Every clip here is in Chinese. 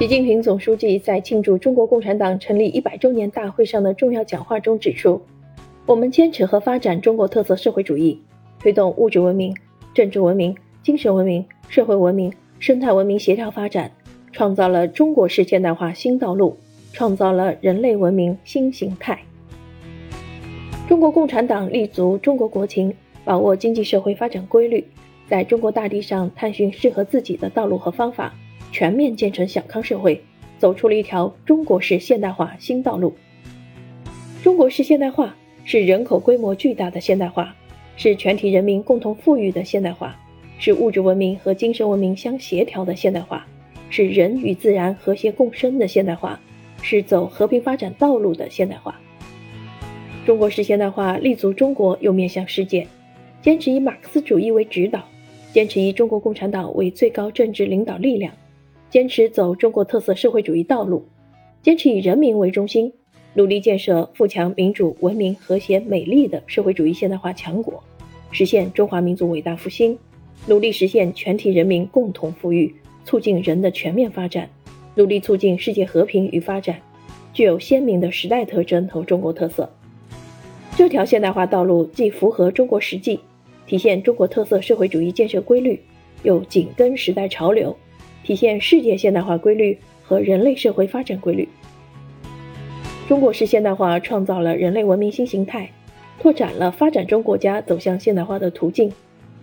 习近平总书记在庆祝中国共产党成立一百周年大会上的重要讲话中指出，我们坚持和发展中国特色社会主义，推动物质文明、政治文明、精神文明、社会文明、生态文明协调发展，创造了中国式现代化新道路，创造了人类文明新形态。中国共产党立足中国国情，把握经济社会发展规律，在中国大地上探寻适合自己的道路和方法。全面建成小康社会，走出了一条中国式现代化新道路。中国式现代化是人口规模巨大的现代化，是全体人民共同富裕的现代化，是物质文明和精神文明相协调的现代化，是人与自然和谐共生的现代化，是走和平发展道路的现代化。中国式现代化立足中国又面向世界，坚持以马克思主义为指导，坚持以中国共产党为最高政治领导力量。坚持走中国特色社会主义道路，坚持以人民为中心，努力建设富强、民主、文明、和谐、美丽的社会主义现代化强国，实现中华民族伟大复兴，努力实现全体人民共同富裕，促进人的全面发展，努力促进世界和平与发展，具有鲜明的时代特征和中国特色。这条现代化道路既符合中国实际，体现中国特色社会主义建设规律，又紧跟时代潮流。体现世界现代化规律和人类社会发展规律。中国式现代化创造了人类文明新形态，拓展了发展中国家走向现代化的途径，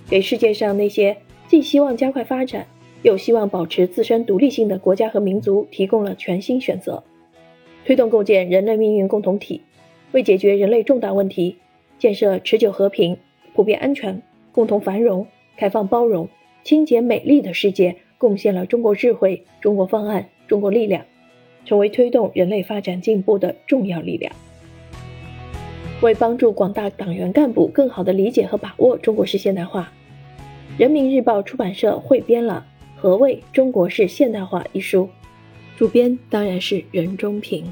给世界上那些既希望加快发展，又希望保持自身独立性的国家和民族提供了全新选择，推动构建人类命运共同体，为解决人类重大问题，建设持久和平、普遍安全、共同繁荣、开放包容、清洁美丽的世界。贡献了中国智慧、中国方案、中国力量，成为推动人类发展进步的重要力量。为帮助广大党员干部更好地理解和把握中国式现代化，人民日报出版社汇编了《何谓中国式现代化》一书，主编当然是任中平。